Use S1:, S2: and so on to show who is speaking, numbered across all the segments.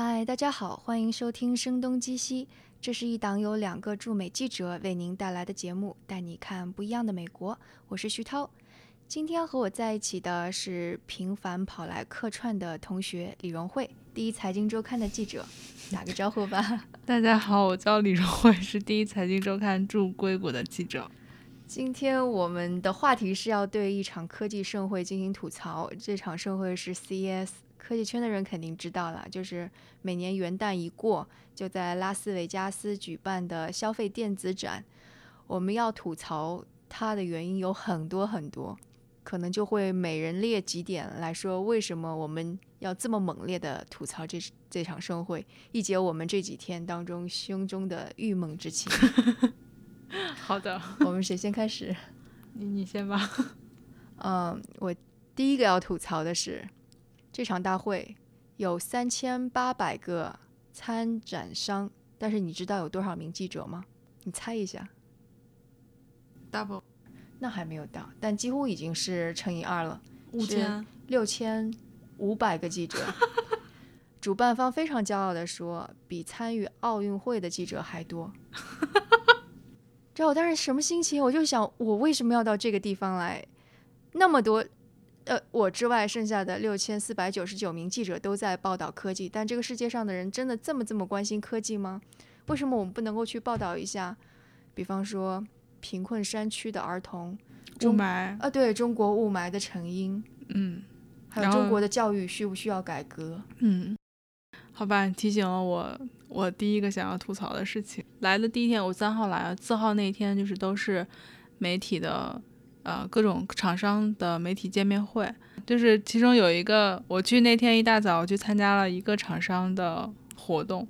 S1: 嗨，大家好，欢迎收听《声东击西》，这是一档由两个驻美记者为您带来的节目，带你看不一样的美国。我是徐涛，今天和我在一起的是频繁跑来客串的同学李荣慧，第一财经周刊的记者，打个招呼吧。
S2: 大家好，我叫李荣慧，是第一财经周刊驻硅谷的记者。
S1: 今天我们的话题是要对一场科技盛会进行吐槽，这场盛会是 CES。科技圈的人肯定知道了，就是每年元旦一过，就在拉斯维加斯举办的消费电子展。我们要吐槽它的原因有很多很多，可能就会每人列几点来说，为什么我们要这么猛烈的吐槽这这场盛会，一解我们这几天当中胸中的郁闷之情。
S2: 好的，
S1: 我们谁先开始？
S2: 你你先吧。
S1: 嗯，我第一个要吐槽的是。这场大会有三千八百个参展商，但是你知道有多少名记者吗？你猜一下。
S2: double，
S1: 那还没有到，但几乎已经是乘以二了。
S2: 五千
S1: 六千五百个记者。主办方非常骄傲地说，比参与奥运会的记者还多。知道我当时什么心情？我就想，我为什么要到这个地方来？那么多。呃，我之外，剩下的六千四百九十九名记者都在报道科技。但这个世界上的人真的这么这么关心科技吗？为什么我们不能够去报道一下？比方说，贫困山区的儿童
S2: 雾霾
S1: 啊，对中国雾霾的成因，
S2: 嗯，
S1: 还有中国的教育需不需要改革？
S2: 嗯，好吧，提醒了我，我第一个想要吐槽的事情。来的第一天，我三号来了，四号那天就是都是媒体的。呃，各种厂商的媒体见面会，就是其中有一个，我去那天一大早去参加了一个厂商的活动，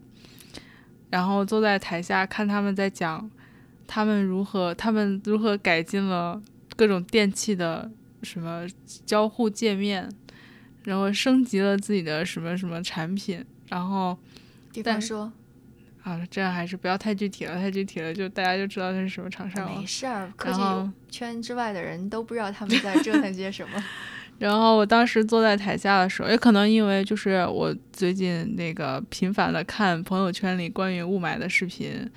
S2: 然后坐在台下看他们在讲，他们如何他们如何改进了各种电器的什么交互界面，然后升级了自己的什么什么产品，然后，
S1: 比方说。
S2: 啊，这样还是不要太具体了，太具体了就大家就知道它是什么厂商
S1: 了。没事儿，科技圈之外的人都不知道他们在折腾些什么。
S2: 然后我当时坐在台下的时候，也可能因为就是我最近那个频繁的看朋友圈里关于雾霾的视频，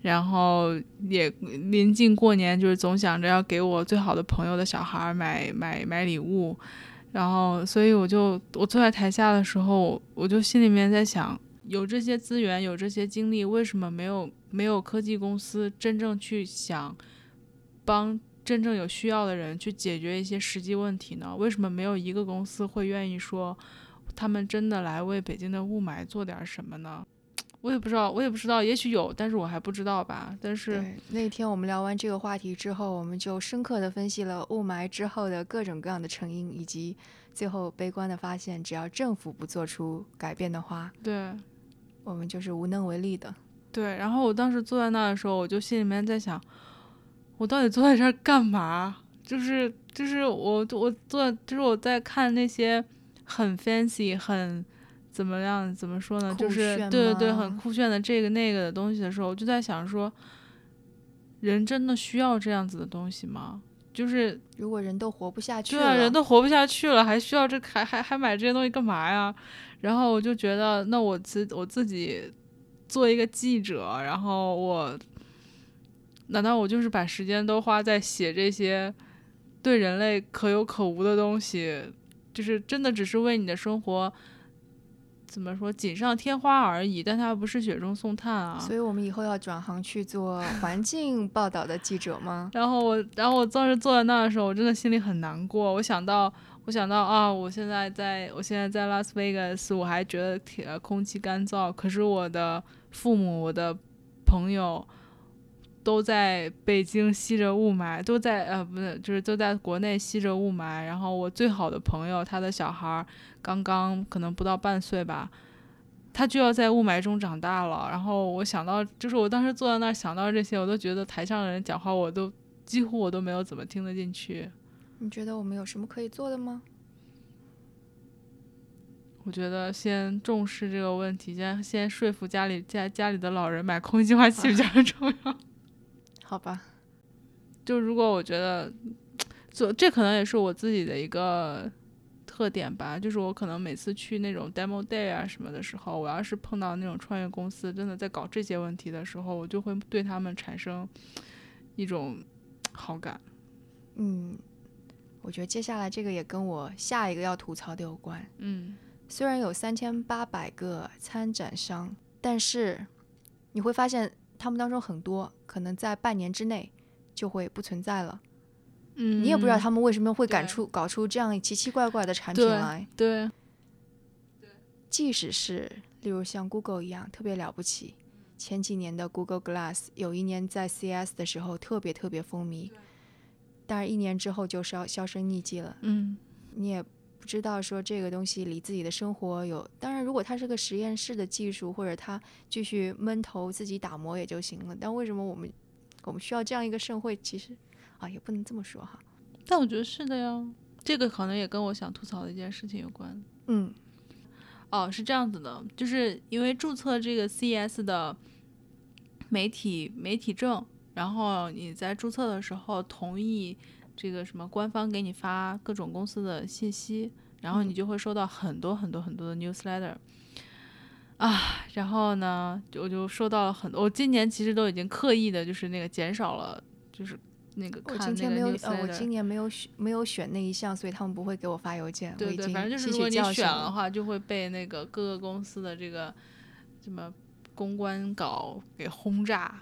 S2: 然后也临近过年，就是总想着要给我最好的朋友的小孩买买买礼物，然后所以我就我坐在台下的时候，我就心里面在想。有这些资源，有这些精力，为什么没有没有科技公司真正去想帮真正有需要的人去解决一些实际问题呢？为什么没有一个公司会愿意说他们真的来为北京的雾霾做点什么呢？我也不知道，我也不知道，也许有，但是我还不知道吧。但是
S1: 那天我们聊完这个话题之后，我们就深刻的分析了雾霾之后的各种各样的成因，以及最后悲观的发现，只要政府不做出改变的话，
S2: 对。
S1: 我们就是无能为力的，
S2: 对。然后我当时坐在那的时候，我就心里面在想，我到底坐在这儿干嘛？就是就是我我坐就是我在看那些很 fancy 很怎么样怎么说呢？就是对对对，很酷炫的这个那个的东西的时候，我就在想说，人真的需要这样子的东西吗？就是
S1: 如果人都活不下去
S2: 了，对，人都活不下去了，还需要这还还还买这些东西干嘛呀？然后我就觉得，那我自我自己做一个记者，然后我难道我就是把时间都花在写这些对人类可有可无的东西，就是真的只是为你的生活？怎么说锦上添花而已，但它不是雪中送炭啊。
S1: 所以我们以后要转行去做 环境报道的记者吗？
S2: 然后我，然后我当时坐在那的时候，我真的心里很难过。我想到，我想到啊，我现在在，我现在在拉斯维加斯，我还觉得天空气干燥。可是我的父母、我的朋友都在北京吸着雾霾，都在呃，不是，就是都在国内吸着雾霾。然后我最好的朋友，他的小孩。刚刚可能不到半岁吧，他就要在雾霾中长大了。然后我想到，就是我当时坐在那儿想到这些，我都觉得台上的人讲话，我都几乎我都没有怎么听得进去。
S1: 你觉得我们有什么可以做的吗？
S2: 我觉得先重视这个问题，先先说服家里家家里的老人买空气净化器比较重要。
S1: 好吧，
S2: 就如果我觉得做这可能也是我自己的一个。特点吧，就是我可能每次去那种 demo day 啊什么的时候，我要是碰到那种创业公司真的在搞这些问题的时候，我就会对他们产生一种好感。
S1: 嗯，我觉得接下来这个也跟我下一个要吐槽的有关。
S2: 嗯
S1: 虽然有三千八百个参展商，但是你会发现他们当中很多可能在半年之内就会不存在了。
S2: 嗯，
S1: 你也不知道他们为什么会
S2: 敢
S1: 出搞出这样奇奇怪怪的产品来。
S2: 对，
S1: 即使是例如像 Google 一样特别了不起，前几年的 Google Glass 有一年在 CS 的时候特别特别风靡，但是一年之后就销销声匿迹了。
S2: 嗯
S1: 你也不知道说这个东西离自己的生活有，当然如果它是个实验室的技术，或者它继续闷头自己打磨也就行了。但为什么我们我们需要这样一个盛会？其实啊，也不能这么说哈。
S2: 但我觉得是的呀，这个可能也跟我想吐槽的一件事情有关。
S1: 嗯
S2: 哦，是这样子的，就是因为注册这个 CES 的媒体媒体证，然后你在注册的时候同意这个什么官方给你发各种公司的信息，然后你
S1: 嗯
S2: 就会收到很多很多很多的 newsletter。啊，然后呢，就我就收到了很多。我今年其实都已经刻意的，就是那个减少了，就是那个
S1: 我
S2: 看那个
S1: 今天没有。呃，我今年没有选没有选那一项，所以他们不会给我发邮件。
S2: 对对，反正就是
S1: 吸
S2: 如果你选了的话，就会被那个各个公司的这个什么公关稿给轰炸。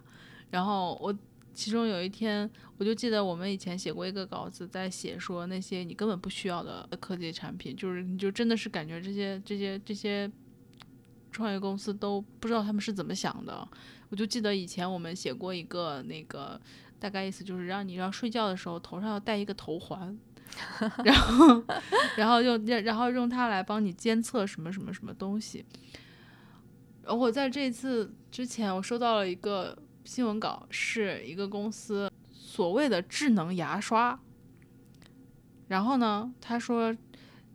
S2: 然后我其中有一天，我就记得我们以前写过一个稿子，在写说那些你根本不需要的科技产品，就是你就真的是感觉这些这些这些创业公司都不知道他们是怎么想的。我就记得以前我们写过一个那个。大概意思就是让你要睡觉的时候头上要戴一个头环，然后，然后用然后用它来帮你监测什么什么什么东西。然后我在这次之前，我收到了一个新闻稿，是一个公司所谓的智能牙刷。然后呢，他说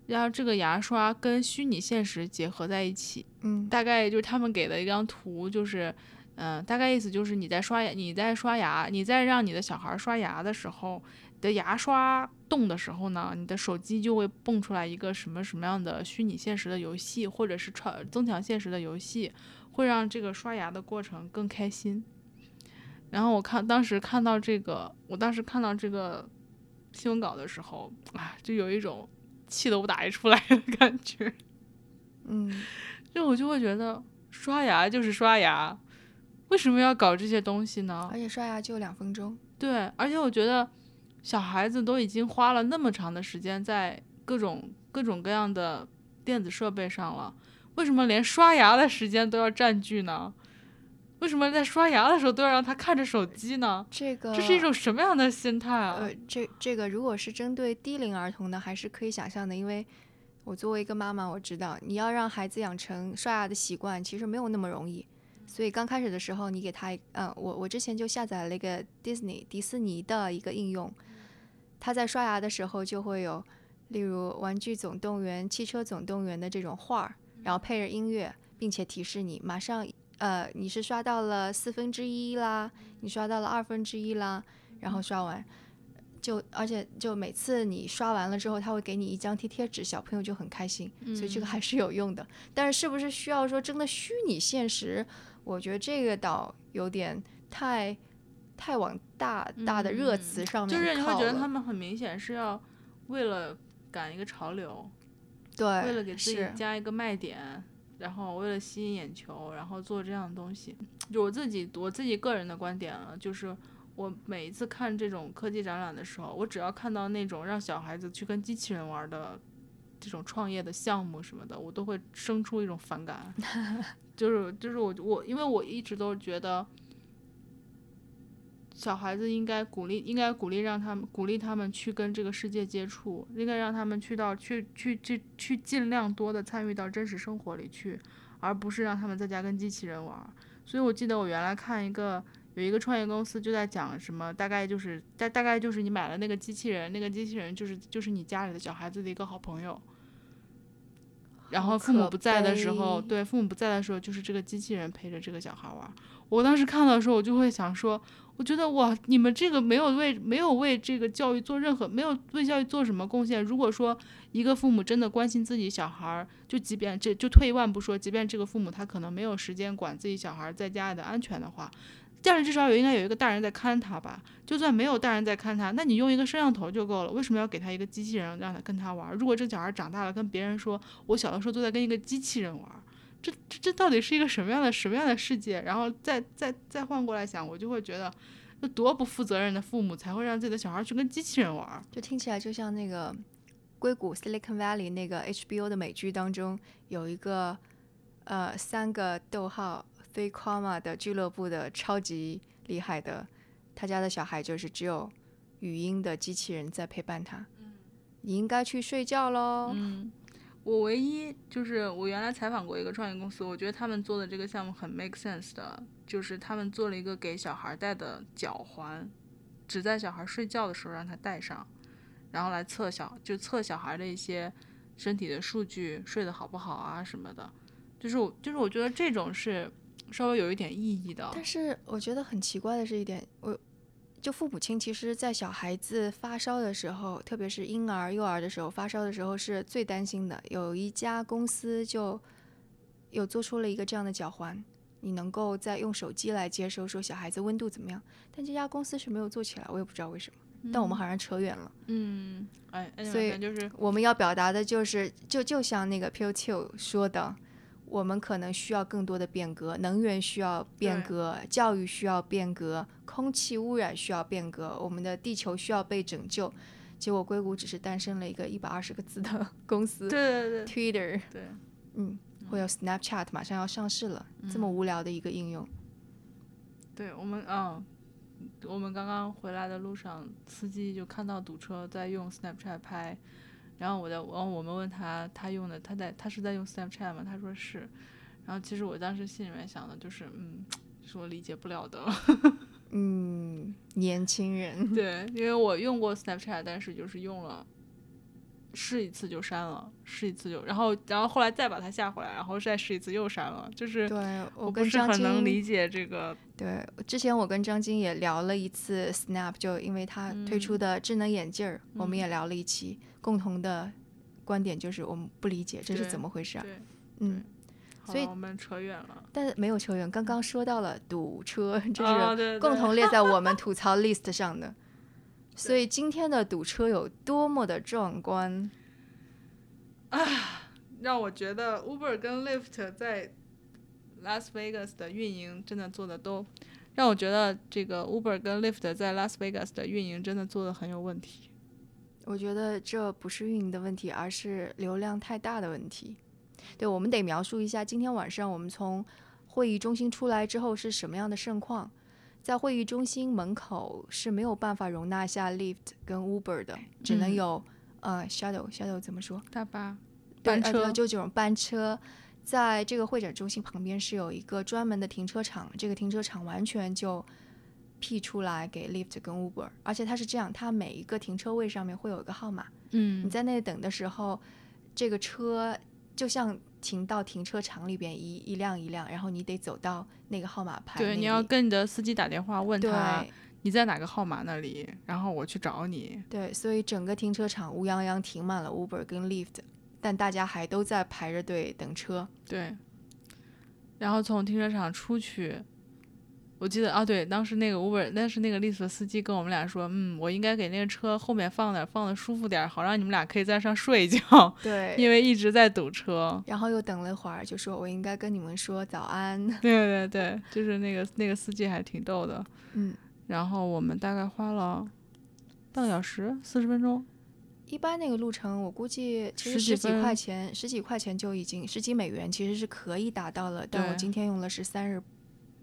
S2: 要这个牙刷跟虚拟现实结合在一起，
S1: 嗯
S2: 大概就是他们给的一张图，就是，嗯、大概意思就是你在刷牙，你在刷牙，你在让你的小孩刷牙的时候，你的牙刷动的时候呢，你的手机就会蹦出来一个什么什么样的虚拟现实的游戏，或者是超增强现实的游戏，会让这个刷牙的过程更开心。然后我看当时看到这个，我当时看到这个新闻稿的时候，啊，就有一种气都不打一出来的感觉。
S1: 嗯，
S2: 就我就会觉得刷牙就是刷牙，为什么要搞这些东西呢
S1: 而？且刷牙就两分钟。
S2: 对，而且我觉得小孩子都已经花了那么长的时间在各种各种各样的电子设备上了，为什么连刷牙的时间都要占据呢？为什么在刷牙的时候都要让他看着手机呢？
S1: 这个
S2: 这是一种什么样的心态啊？
S1: 呃，这这个如果是针对低龄儿童的，还是可以想象的，因为我作为一个妈妈，我知道你要让孩子养成刷牙的习惯，其实没有那么容易。所以刚开始的时候，你给他一，嗯，我我之前就下载了一个 Disney 迪士尼的一个应用，他在刷牙的时候就会有，例如《玩具总动员》《汽车总动员》的这种画儿，然后配着音乐，并且提示你马上，呃，你是刷到了四分之一啦，你刷到了二分之一啦，然后刷完。就而且就每次你刷完了之后，他会给你一张贴贴纸，小朋友就很开心，所以这个还是有用的。但是是不是需要说真的虚拟现实？我觉得这个倒有点太太往大大的热词上面
S2: 就是你会觉得他们很明显是要为了赶一个潮流，
S1: 对，
S2: 为了给自己加一个卖点，然后为了吸引眼球，然后做这样的东西。就我自己我自己个人的观点啊，就是我每一次看这种科技展览的时候，我只要看到那种让小孩子去跟机器人玩的这种创业的项目什么的，我都会生出一种反感。就是就是我我因为我一直都觉得。小孩子应该鼓励，应该鼓励让他们鼓励他们去跟这个世界接触，应该让他们去到去去去去尽量多的参与到真实生活里去，而不是让他们在家跟机器人玩。所以我记得我原来看一个有一个创业公司就在讲什么，大概就是大大概就是你买了那个机器人，那个机器人就是就是你家里的小孩子的一个好朋友。然后父母不在的时候，对父母不在的时候，就是这个机器人陪着这个小孩玩儿。我当时看到的时候，我就会想说，我觉得哇，你们这个没有为没有为这个教育做任何，没有为教育做什么贡献。如果说一个父母真的关心自己小孩儿，就即便这就退一万步说，即便这个父母他可能没有时间管自己小孩儿在家里的安全的话，家里至少有应该有一个大人在看他吧。就算没有大人在看他，那你用一个摄像头就够了。为什么要给他一个机器人让他跟他玩？如果这小孩长大了跟别人说，我小的时候都在跟一个机器人玩。这这这到底是一个什么样的什么样的世界？然后再再再换过来想，我就会觉得，那多不负责任的父母才会让自己的小孩去跟机器人玩。
S1: 就听起来就像那个硅谷 Silicon Valley 那个 HBO 的美剧当中有一个呃三个逗号非夸马的俱乐部的超级厉害的，他家的小孩就是只有语音的机器人在陪伴他。你应该去睡觉喽。
S2: 嗯，我唯一就是我原来采访过一个创业公司，我觉得他们做的这个项目很 make sense 的，就是他们做了一个给小孩戴的脚环，只在小孩睡觉的时候让他戴上，然后来测小就测小孩的一些身体的数据，睡得好不好啊什么的。就是我就是我觉得这种是稍微有一点意义的。
S1: 但是我觉得很奇怪的是一点，我就父母亲其实，在小孩子发烧的时候，特别是婴儿、幼儿的时候发烧的时候，是最担心的。有一家公司就有做出了一个这样的脚环，你能够在用手机来接收说小孩子温度怎么样，但这家公司是没有做起来，我也不知道为什么。但我们好像扯远了。
S2: 嗯，哎，哎
S1: 所以
S2: 就是
S1: 我们要表达的就是，就就像那个 p u t 说的，我们可能需要更多的变革，能源需要变革，教育需要变革，空气污染需要变革，我们的地球需要被拯救。结果硅谷只是诞生了一个一百二十个字的 公司
S2: 对对对
S1: ，Twitter，
S2: 对。
S1: 嗯，会有 Snapchat 马上要上市了，这么无聊的一个应用。
S2: 对我们，嗯，我们刚刚回来的路上，司机就看到堵车，在用 Snapchat 拍，然后我在，然后我们问他，他用的，他在，他是在用 Snapchat 吗？他说是，然后其实我当时心里面想的就是，嗯，是我理解不了的，
S1: 嗯，年轻人，
S2: 对，因为我用过 Snapchat，但是就是用了。试一次就删了，试一次就，然后，然后后来再把它下回来，然后再试一次又删了，就是
S1: 对
S2: 我
S1: 跟张
S2: 是很能理解这个，
S1: 对，之前我跟张晶也聊了一次 Snap，就因为他推出的智能眼镜儿，我们也聊了一期，共同的观点就是我们不理解这是怎么回事啊？嗯，所以
S2: 我们扯远了，
S1: 但是没有扯远刚刚说到了堵车，这是共同列在我们吐槽 list 上的。所以今天的堵车有多么的壮观啊？
S2: 让我觉得 Uber 跟 Lyft 在 Las Vegas 的运营真的做的都，让我觉得这个 Uber 跟 Lyft 在 Las Vegas 的运营真的做的很有问题。
S1: 我觉得这不是运营的问题，而是流量太大的问题。对，我们得描述一下今天晚上我们从会议中心出来之后是什么样的盛况。在会议中心门口是没有办法容纳下 Lyft 跟 Uber 的，只能
S2: 嗯
S1: 有、呃 Shadow Shadow 怎么说？
S2: 大巴、班车，
S1: 就这种班车。在这个会展中心旁边是有一个专门的停车场，这个停车场完全就辟出来给 Lyft 跟 Uber，而且它是这样，它每一个停车位上面会有一个号码，
S2: 嗯。
S1: 你在那等的时候，这个车就像停到停车场里边一一辆一辆，然后你得走到那个号码牌
S2: 对，你要跟你的司机打电话问他你在哪个号码那里，然后我去找你。
S1: 对，所以整个停车场乌泱泱停满了 Uber 跟 Lyft，但大家还都在排着队等车。
S2: 对，然后从停车场出去，我记得啊，对，当时那个 Uber，但是那个 Lyft 的司机跟我们俩说，嗯，我应该给那个车后面放点，放的舒服点儿，好让你们俩可以在上睡一觉，
S1: 对，
S2: 因为一直在堵车。
S1: 然后又等了一会儿，就说我应该跟你们说早安。
S2: 对对对，就是那个那个司机还挺逗的。
S1: 嗯，
S2: 然后我们大概花了半个小时，四十分钟。
S1: 一般那个路程，我估计其实
S2: 十几
S1: 块钱，十几块钱就已经十几美元，其实是可以达到了。但我今天用了是三十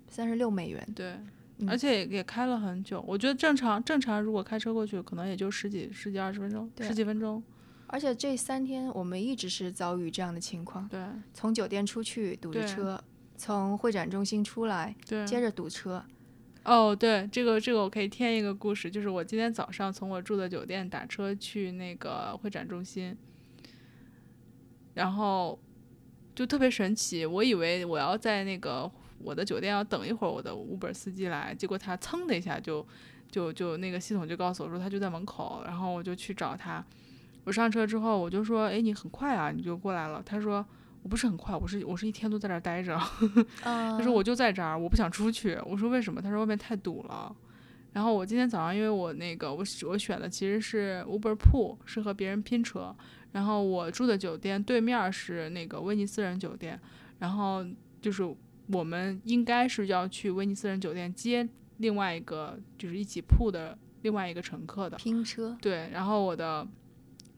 S1: 三十六美元。
S2: 对，
S1: 嗯
S2: 而且也也开了很久。我觉得正常正常，如果开车过去，可能也就十几十几二十分钟，
S1: 对
S2: 十几分钟。
S1: 而且这三天我们一直是遭遇这样的情况，
S2: 对
S1: 从酒店出去堵着车，从会展中心出来
S2: 对。
S1: 接着堵车。
S2: 哦，对，这个这个我可以添一个故事，就是我今天早上从我住的酒店打车去那个会展中心，然后就特别神奇。我以为我要在那个我的酒店要等一会儿我的 Uber 司机来，结果他噌的一下就就就那个系统就告诉我说他就在门口，然后我就去找他。我上车之后我就说，哎，你很快啊，你就过来了。他说我不是很快，我是我是一天都在这儿待着。他说我就在这儿，我不想出去。我说为什么？他说外面太堵了。然后我今天早上因为我那个我我选的其实是 Uber Pool，是和别人拼车。然后我住的酒店对面是那个威尼斯人酒店，然后就是我们应该是要去威尼斯人酒店接另外一个就是一起铺的另外一个乘客的
S1: 拼车。
S2: 对，然后我的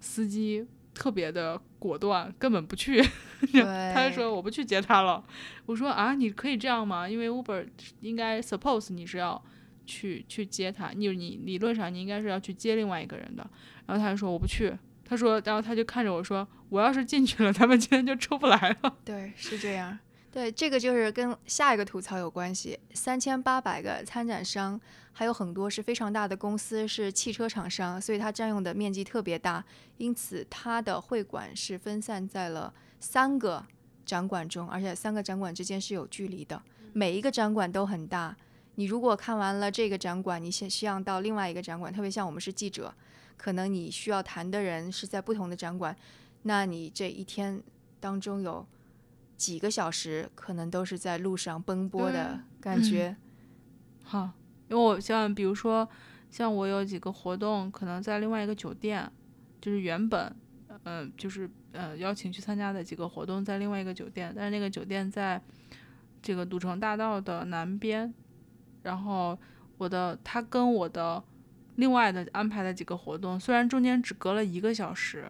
S2: 司机特别的果断，根本不去，他就说我不去接他了。我说啊，你可以这样吗？因为 Uber 应该 suppose 你是要去去接他，你你理论上你应该是要去接另外一个人的。然后他就说我不去。他说，然后他就看着我说：“我要是进去了，他们今天就出不来了。”
S1: 对，是这样。对，这个就是跟下一个吐槽有关系。三千八百个参展商，还有很多是非常大的公司，是汽车厂商，所以它占用的面积特别大。因此，它的会馆是分散在了三个展馆中，而且三个展馆之间是有距离的。每一个展馆都很大。你如果看完了这个展馆，你先需要到另外一个展馆，特别像我们是记者。可能你需要谈的人是在不同的展馆，那你这一天当中有几个小时，可能都是在路上奔波的感觉。
S2: 好，因为我像比如说，像我有几个活动，可能在另外一个酒店，就是原本，嗯，就是呃邀请去参加的几个活动在另外一个酒店，但是那个酒店在这个赌城大道的南边，然后我的他跟我的。另外的安排的几个活动，虽然中间只隔了一个小时，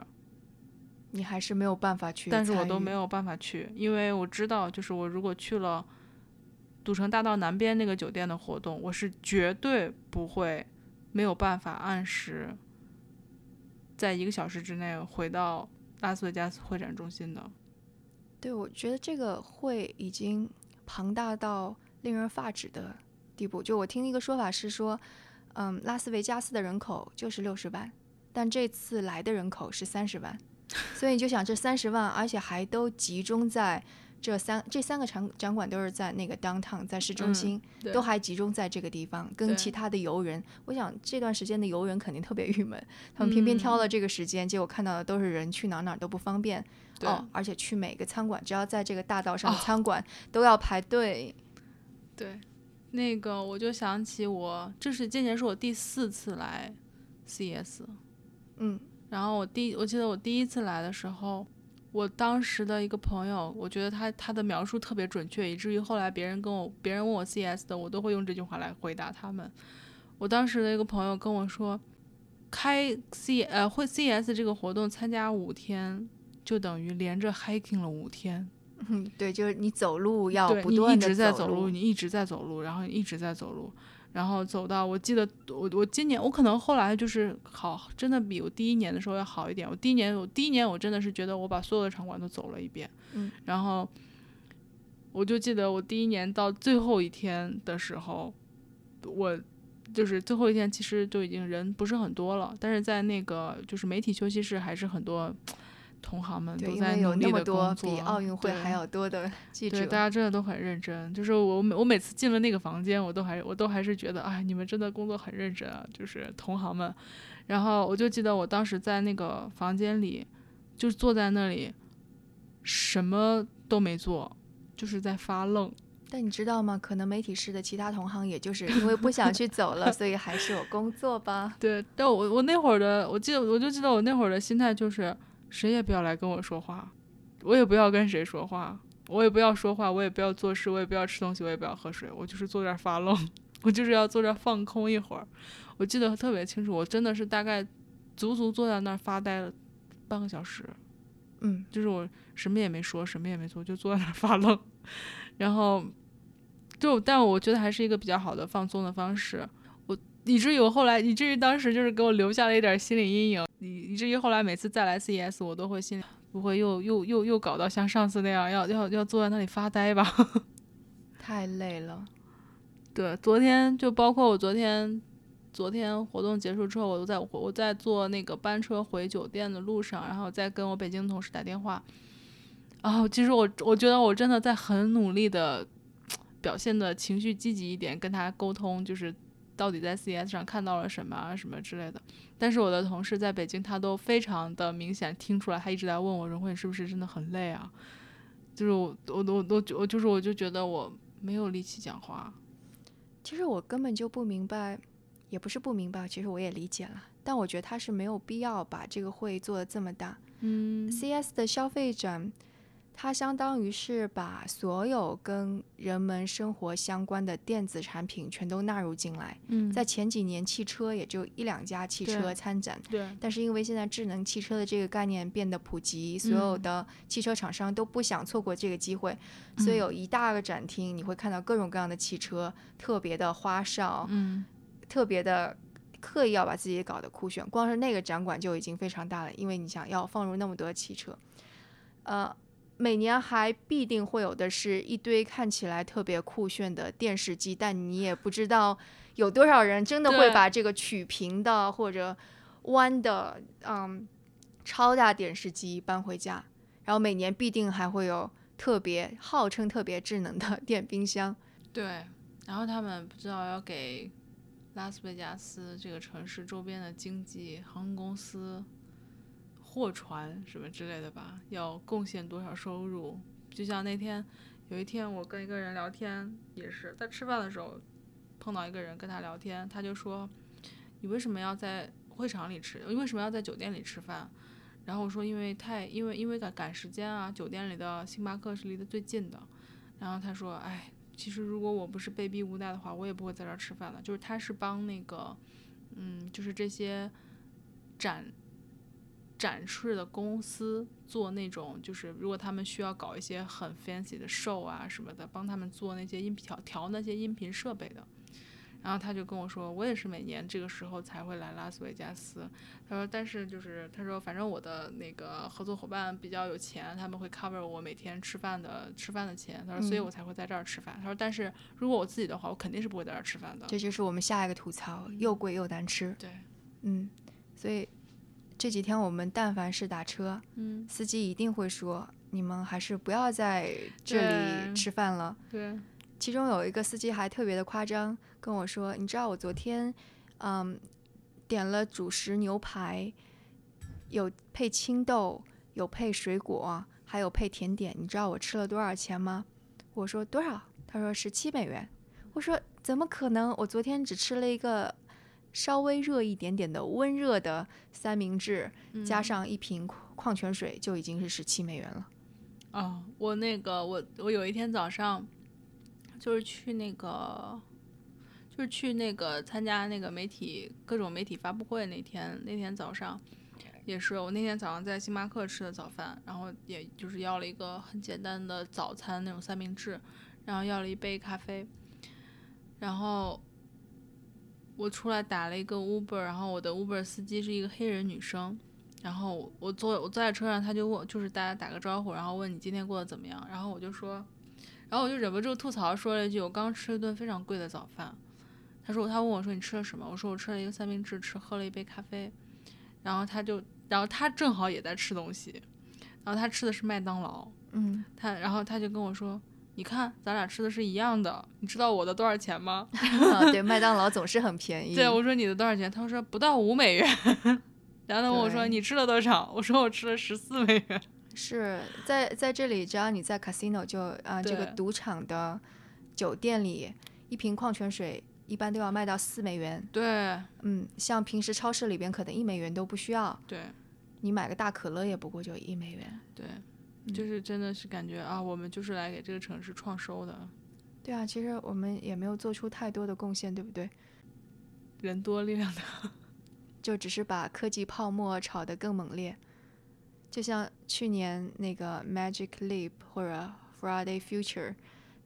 S1: 你还是没有办法去，
S2: 但是我都没有办法去，因为我知道，就是我如果去了赌城大道南边那个酒店的活动，我是绝对不会没有办法按时在一个小时之内回到拉斯维加斯会展中心的。
S1: 对，我觉得这个会已经庞大到令人发指的地步。就我听一个说法是说。嗯，拉斯维加斯的人口就是六十万，但这次来的人口是三十万，所以你就想这三十万，而且还都集中在这三这三个场展馆都是在那个 downtown，在市中心，都还集中在这个地方，跟其他的游人，我想这段时间的游人肯定特别郁闷，他们偏偏挑了这个时间，结果看到的都是人去哪哪都不方便，哦，而且去每个餐馆，只要在这个大道上的餐馆都要排队，
S2: 对。那个我就想起我，这是今年是我第四次来 CS，
S1: 嗯，
S2: 然后我第我记得我第一次来的时候，我当时的一个朋友，我觉得他他的描述特别准确，以至于后来别人跟我别人问我 CS 的，我都会用这句话来回答他们。我当时的一个朋友跟我说，开 C 呃会 CS 这个活动参加五天，就等于连着 hiking 了五天。
S1: 嗯，对，就是你走路要不
S2: 断的走
S1: 路，
S2: 你一直在走路，然后一直在走路，然后走到我记得我我今年我可能后来就是好，真的比我第一年的时候要好一点。我第一年我第一年我真的是觉得我把所有的场馆都走了一遍，
S1: 嗯，
S2: 然后我就记得我第一年到最后一天的时候，我就是最后一天其实就已经人不是很多了，但是在那个就是媒体休息室还是很多。同行们都在努力的工作，
S1: 比奥运会还要多的 记者，
S2: 对大家真的都很认真。就是我每我每次进了那个房间，我都还我都还是觉得，哎，你们真的工作很认真啊，就是同行们。然后我就记得我当时在那个房间里，就坐在那里，什么都没做，就是在发愣。
S1: 但你知道吗？可能媒体室的其他同行也就是因为不想去走了，所以还是有工作吧。
S2: 对，但我我那会儿的，我记得我就记得我那会儿的心态就是。谁也不要来跟我说话，我也不要跟谁说话，我也不要说话，我也不要做事，我也不要吃东西，我也不要喝水，我就是坐这儿发愣，我就是要坐这儿放空一会儿。我记得特别清楚，我真的是大概足足坐在那儿发呆了半个小时，
S1: 嗯，
S2: 就是我什么也没说，什么也没做，就坐在那儿发愣。然后就，但我觉得还是一个比较好的放松的方式。我以至于我后来，以至于当时就是给我留下了一点心理阴影。以以至于后来每次再来 CES，我都会心里不会又又又又搞到像上次那样，要要要坐在那里发呆吧？
S1: 太累了。
S2: 对，昨天就包括我昨天，昨天活动结束之后，我都在我在坐那个班车回酒店的路上，然后再跟我北京同事打电话。然后其实我我觉得我真的在很努力的表现的情绪积极一点，跟他沟通，就是到底在 CS 上看到了什么啊什么之类的。但是我的同事在北京，他都非常的明显听出来，他一直在问我荣慧是不是真的很累啊？就是我我我我我就是我就觉得我没有力气讲话。
S1: 其实我根本就不明白，也不是不明白，其实我也理解了，但我觉得他是没有必要把这个会做的这么大。
S2: 嗯
S1: CS 的消费展，它相当于是把所有跟人们生活相关的电子产品全都纳入进来。
S2: 嗯
S1: 在前几年，汽车也就一两家汽车参展，
S2: 对
S1: 但是因为现在智能汽车的这个概念变得普及，所有
S2: 嗯
S1: 的汽车厂商都不想错过这个机会，所以
S2: 嗯
S1: 有一大个展厅，你会看到各种各样的汽车，特别的花哨，
S2: 嗯
S1: 特别的刻意要把自己搞得酷炫。光是那个展馆就已经非常大了，因为你想要放入那么多汽车，呃，每年还必定会有的是一堆看起来特别酷炫的电视机，但你也不知道有多少人真的会把这个曲屏的或者弯的嗯超大电视机搬回家，然后每年必定还会有特别号称特别智能的 电冰箱。
S2: 对，然后他们不知道要给拉斯维加斯这个城市周边的经济、航空公司、货船什么之类的吧，要贡献多少收入？就像那天有一天我跟一个人聊天，也是在吃饭的时候碰到一个人跟他聊天，他就说：“你为什么要在会场里吃？为什么要在酒店里吃饭？”然后我说：“因为太因为因为赶赶时间啊，酒店里的星巴克是离得最近的。”然后他说：“哎。”其实如果我不是被逼无奈的话，我也不会在这儿吃饭的。就是他是帮那个，嗯，就是这些展展示的公司做那种，就是如果他们需要搞一些很 fancy 的 show 啊什么的，帮他们做那些音频调调那些音频设备的。然后他就跟我说，我也是每年这个时候才会来拉斯维加斯。他说，但是就是他说，反正我的那个合作伙伴比较有钱，他们会 cover 我每天吃饭的吃饭的钱。他说，所以
S1: 嗯
S2: 我才会在这儿吃饭。他说，但是如果我自己的话，我肯定是不会在这儿吃饭的。
S1: 这就是我们下一个吐槽，又贵又难吃。
S2: 对，
S1: 嗯，所以这几天我们但凡是打车，
S2: 嗯，
S1: 司机一定会说：“你们还是不要在这里吃饭了。
S2: 对，”
S1: 其中有一个司机还特别的夸张，跟我说：“你知道我昨天，嗯，点了主食牛排，有配青豆，有配水果，还有配甜点。你知道我吃了多少钱吗？”我说：“多少？”他说：“十七美元。”我说：“怎么可能？我昨天只吃了一个稍微热一点点的温热的三明治，加
S2: 嗯
S1: 上一瓶矿泉水，就已经是十七美元了。
S2: 哦，我那个我我有一天早上就是去那个就是去那个参加那个媒体各种媒体发布会那天那天早上也是我那天早上在星巴克吃的早饭，然后也就是要了一个很简单的早餐那种三明治，然后要了一杯咖啡，然后。我出来打了一个 Uber，然后我的 Uber 司机是一个黑人女生，然后我坐我坐在车上，他就问，就是大家打个招呼，然后问你今天过得怎么样，然后我就说，然后我就忍不住吐槽说了一句，我刚吃了一顿非常贵的早饭。他说他问我说你吃了什么？我说我吃了一个三明治，吃喝了一杯咖啡。然后他就，然后他正好也在吃东西，然后他吃的是麦当劳，
S1: 嗯，
S2: 他然后他就跟我说，你看咱俩吃的是一样的，你知道我的多少钱吗？
S1: 啊，对，麦当劳总是很便宜。
S2: 对，我说你的多少钱？他说不到五美元。然后他问我说你吃了多少？我说我吃了十四美元。
S1: 是在在这里，只要你在 casino 就啊、这个赌场的酒店里，一瓶矿泉水一般都要卖到四美元。
S2: 对
S1: 嗯，像平时超市里边可能一美元都不需要，
S2: 对
S1: 你买个大可乐也不过就一美元。
S2: 对，
S1: 嗯
S2: 就是真的是感觉啊，我们就是来给这个城市创收的，
S1: 对啊，其实我们也没有做出太多的贡献，对不对？
S2: 人多力量大。
S1: 就只是把科技泡沫炒得更猛烈，就像去年那个 Magic Leap 或者 Friday Future，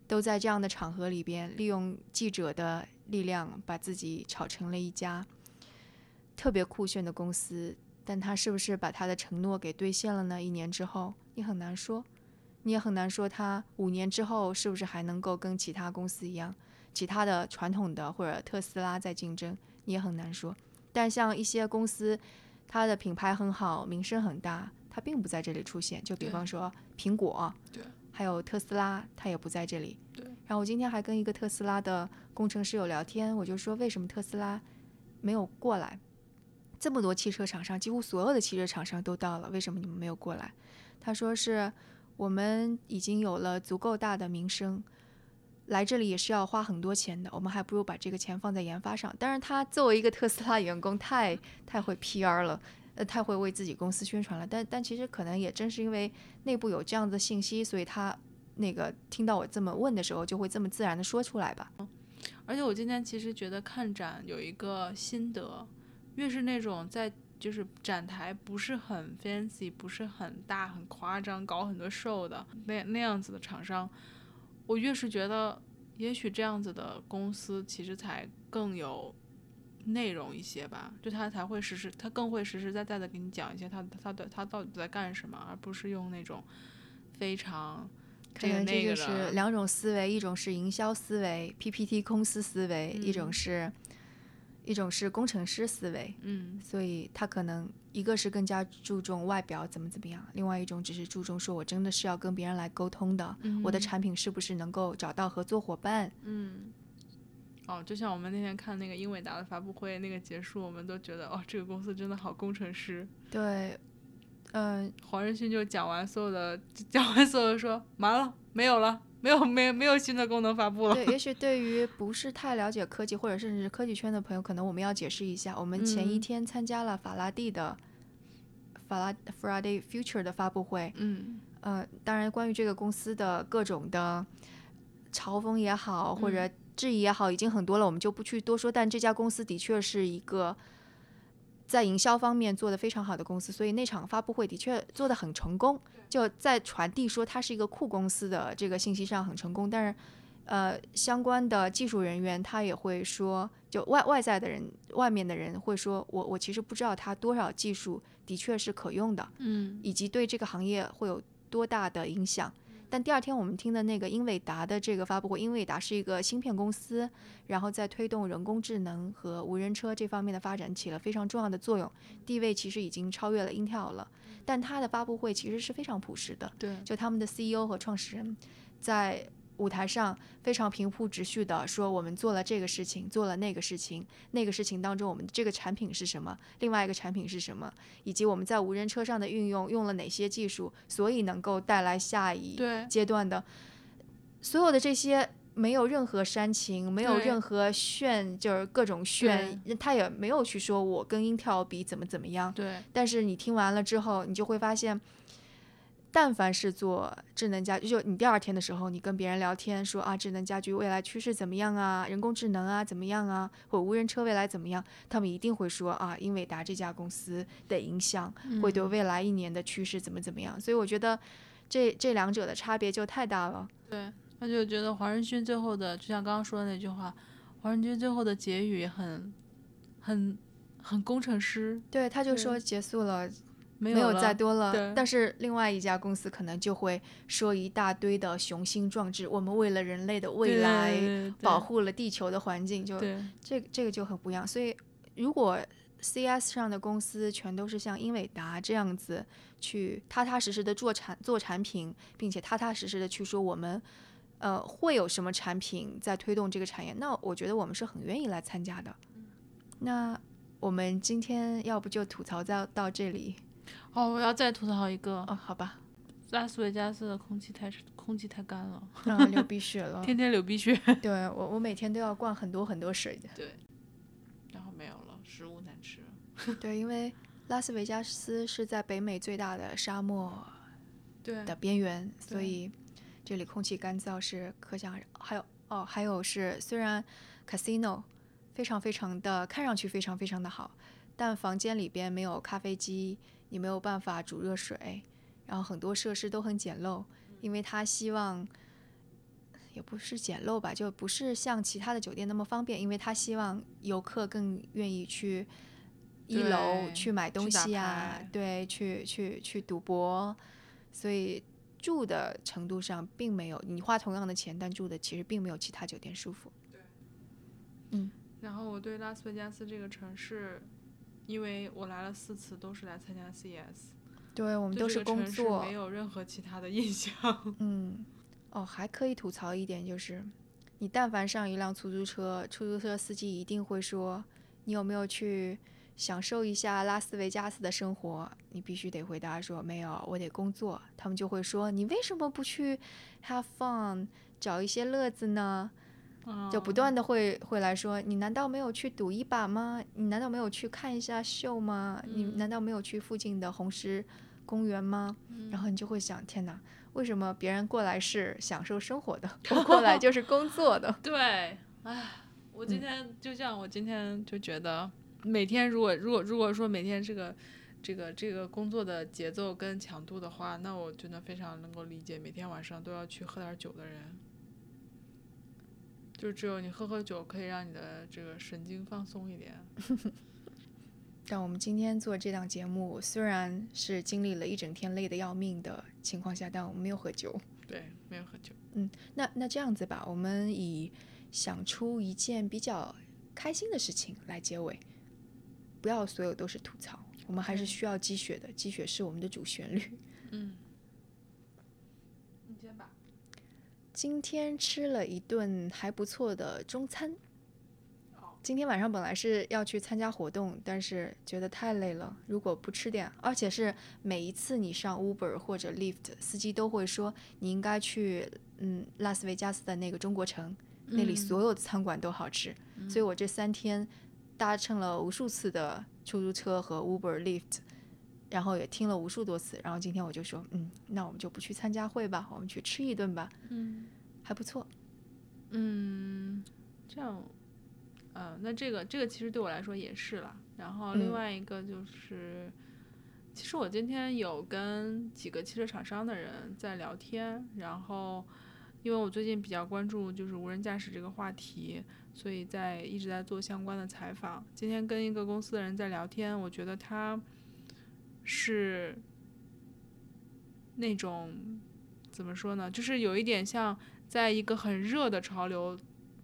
S1: 都在这样的场合里边利用记者的力量，把自己炒成了一家特别酷炫的公司。但他是不是把他的承诺给兑现了呢？一年之后，你很难说，你也很难说他五年之后是不是还能够跟其他公司一样，其他的传统的或者特斯拉在竞争，你也很难说。但像一些公司，它的品牌很好，名声很大，它并不在这里出现。就比方说苹果，
S2: 对，
S1: 还有特斯拉，它也不在这里。
S2: 对。
S1: 然后我今天还跟一个特斯拉的工程师有聊天，我就说为什么特斯拉没有过来？这么多汽车厂商，几乎所有的汽车厂商都到了，为什么你们没有过来？他说是我们已经有了足够大的名声，来这里也是要花很多钱的，我们还不如把这个钱放在研发上。当然，他作为一个特斯拉员工，太太会 PR 了，呃，太会为自己公司宣传了。但但其实可能也正是因为内部有这样的信息，所以他那个听到我这么问的时候，就会这么自然的说出来吧。
S2: 而且我今天其实觉得看展有一个心得，越是那种在就是展台不是很 fancy、不是很大、很夸张、搞很多 show 的那那样子的厂商，我越是觉得，也许这样子的公司其实才更有内容一些吧，就他才会实实，他更会实实在在的给你讲一些他他的他到底在干什么，而不是用那种非常
S1: 可
S2: 这个
S1: 是两种思维，一种是营销思维 （PPT 公司思维），一种。
S2: 嗯
S1: 是一种是工程师思维。
S2: 嗯
S1: 所以他可能一个是更加注重外表怎么怎么样，另外一种只是注重说我真的是要跟别人来沟通的，我的
S2: 嗯
S1: 产品是不是能够找到合作伙伴。
S2: 嗯。哦，就像我们那天看那个英伟达的发布会，那个结束，我们都觉得哦，这个公司真的好工程师。
S1: 对，嗯、
S2: 黄仁勋就讲完所有的，讲完所有的说完了，没有了，没有没没有新的功能发布了。
S1: 对，也许对于不是太了解科技或者甚至是科技圈的朋友，可能我们要解释一下，我们前一
S2: 嗯
S1: 天参加了法拉第的法拉 Friday Future 的发布会，
S2: 嗯
S1: 呃，当然，关于这个公司的各种的嘲讽也好，或
S2: 嗯
S1: 者质疑也好，已经很多了，我们就不去多说。但这家公司的确是一个在营销方面做得非常好的公司，所以那场发布会的确做得很成功，就在传递说它是一个酷公司的这个信息上很成功。但是，呃，相关的技术人员他也会说，就外外在的人、外面的人会说，我我其实不知道它多少技术的确是可用的。
S2: 嗯
S1: 以及对这个行业会有多大的影响。但第二天我们听的那个英伟达的这个发布会，英伟达是一个芯片公司，然后在推动人工智能和无人车这方面的发展起了非常重要的作用，地位其实已经超越了 Intel 了。但它的发布会其实是非常朴实的，
S2: 对，
S1: 就他们的 CEO 和创始人在舞台上非常平铺直叙的说，我们做了这个事情，做了那个事情，那个事情当中我们这个产品是什么，另外一个产品是什么，以及我们在无人车上的运用用了哪些技术，所以能够带来下一阶段的所有的这些。没有任何煽情，没有任何炫，就是各种炫，他也没有去说我跟 Intel 比怎么怎么样，
S2: 对。
S1: 但是你听完了之后，你就会发现，但凡是做智能家居，就你第二天的时候，你跟别人聊天说啊，智能家居未来趋势怎么样啊，人工智能啊怎么样啊，或无人车未来怎么样，他们一定会说啊，英伟达这家公司的影响会对未来一年的趋势怎么怎么样。所以我觉得这这两者的差别就太大了。
S2: 对，他就觉得黄仁勋最后的，就像刚刚说的那句话，黄仁勋最后的结语很很很工程师，
S1: 对，他就说结束了，
S2: 没
S1: 没有再多了。但是另外一家公司可能就会说一大堆的雄心壮志，我们为了人类的未来保护了地球的环境，就这个这个就很不一样。所以如果 CS 上的公司全都是像英伟达这样子去踏踏实实的做产做产品，并且踏踏实实的去说我们呃会有什么产品在推动这个产业，那我觉得我们是很愿意来参加的。那我们今天要不就吐槽到到这里
S2: 哦，我要再吐槽一个，
S1: 哦，好吧，
S2: 拉斯维加斯的空气太空气太干了，
S1: 然后 流鼻血了。
S2: 天天流鼻血。
S1: 对我我每天都要灌很多很多水的。
S2: 对，然后没有了，食物难吃。
S1: 对，因为拉斯维加斯是在北美最大的沙漠
S2: 对
S1: 的边缘，所以这里空气干燥是可想而知。还有哦，还有是虽然 casino 非常非常的看上去非常非常的好，但房间里边没有咖啡机，你没有办法煮热水，然后很多设施都很简陋，因为他希望。也不是简陋吧，就不是像其他的酒店那么方便，因为他希望游客更愿意去一楼去买东西啊
S2: 牌，
S1: 对，去去去赌博，所以住的程度上并没有你花同样的钱，但住的其实并没有其他酒店舒服。
S2: 嗯然后我对拉斯维加斯这个城市，因为我来了四次，都是来参加 CES，
S1: 对我们都是工作
S2: 没，有任何其他的印象。
S1: 嗯，哦，还可以吐槽一点就是，你但凡上一辆出租车，出租车司机一定会说，你有没有去享受一下拉斯维加斯的生活？你必须得回答说没有，我得工作。他们就会说，你为什么不去 have fun，找一些乐子呢？就不
S2: 哦
S1: 断的会会来说，你难道没有去赌一把吗？你难道没有去看一下秀吗？你难道没有去附近的红石公园吗？然后你就会想，天哪，为什么别人过来是享受生活的，我过来就是工作的？
S2: 对，唉，我今天就像我今天就觉得，每天如果如果如果说每天这个这个这个工作的节奏跟强度的话，那我真的非常能够理解每天晚上都要去喝点酒的人。就只有你喝喝酒，可以让你的这个神经放松一点。
S1: 但我们今天做这档节目，虽然是经历了一整天累得要命的情况下，但我们没有喝酒。
S2: 对，没有喝酒。
S1: 嗯那那这样子吧，我们以想出一件比较开心的事情来结尾，不要所有都是吐槽，我们还是需要积雪的，积雪是我们的主旋律。
S2: 嗯，你先吧。
S1: 今天吃了一顿还不错的中餐。
S2: 哦
S1: 今天晚上本来是要去参加活动，但是觉得太累了，如果不吃点，而且是每一次你上 Uber 或者 Lyft，司机都会说你应该去嗯拉斯维加斯的那个中国城，那里所有的餐馆都好吃，所以我这三天搭乘了无数次的出租车和 Uber、Lyft。然后也听了无数多次，然后今天我就说，嗯，那我们就不去参加会吧，我们去吃一顿吧，
S2: 嗯
S1: 还不错。
S2: 嗯，这样，呃，那这个这个其实对我来说也是啦。然后另
S1: 嗯
S2: 外一个就是，其实我今天有跟几个汽车厂商的人在聊天，然后因为我最近比较关注就是无人驾驶这个话题，所以在一直在做相关的采访。今天跟一个公司的人在聊天，我觉得他是那种怎么说呢，就是有一点像在一个很热的潮流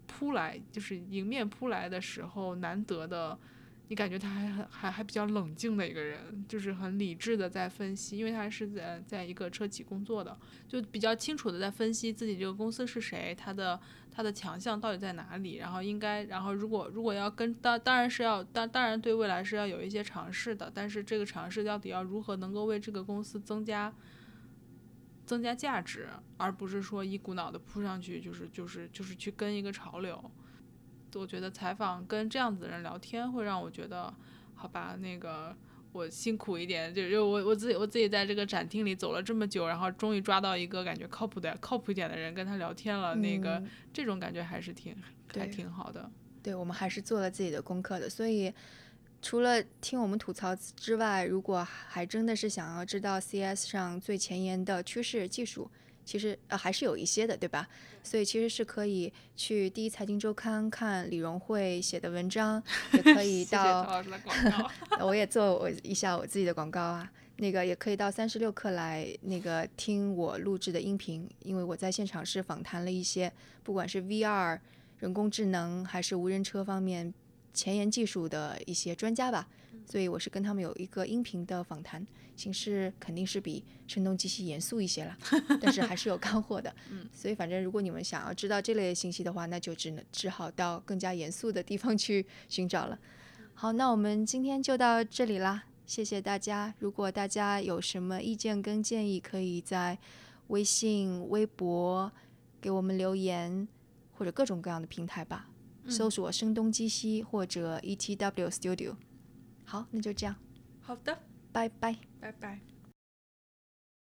S2: 扑来，就是迎面扑来的时候，难得的，你感觉他还很还还比较冷静的一个人，就是很理智的在分析，因为他是在在一个车企工作的，就比较清楚的在分析自己这个公司是谁，他的他的强项到底在哪里，然后应该，然后如果如果要跟当当然是要当当然对未来是要有一些尝试的，但是这个尝试到底要如何能够为这个公司增加。增加价值，而不是说一股脑的扑上去，就是就是就是去跟一个潮流。我觉得采访跟这样子的人聊天，会让我觉得，好吧，那个我辛苦一点，就就我我自己我自己在这个展厅里走了这么久，然后终于抓到一个感觉靠谱的靠谱一点的人跟他聊天了，那个
S1: 嗯。
S2: 这种感觉还是挺还挺好的。
S1: 对我们还是做了自己的功课的，所以除了听我们吐槽之外，如果还真的是想要知道 CS 上最前沿的趋势技术，其实呃还是有一些的，对吧？所以其实是可以去第一财经周刊看李荣慧写的文章，也可以
S2: 谢谢
S1: 到。我也做我一下我自己的广告啊，那个也可以到三十六课来那个听我录制的音频，因为我在现场是访谈了一些，不管是 VR、人工智能还是无人车方面前沿技术的一些专家吧，所以我是跟他们有一个音频的访谈，形式肯定是比声东击西严肃一些了，但是还是有干货的。嗯所以反正如果你们想要知道这类信息的话，那就只能只好到更加严肃的地方去寻找了。好，那我们今天就到这里啦，谢谢大家。如果大家有什么意见跟建议，可以在微信、微博给我们留言，或者各种各样的平台吧，搜索“声东击西”或者 ETW Studio。好，那就这样，
S2: 好的，
S1: 拜拜。
S2: 拜拜。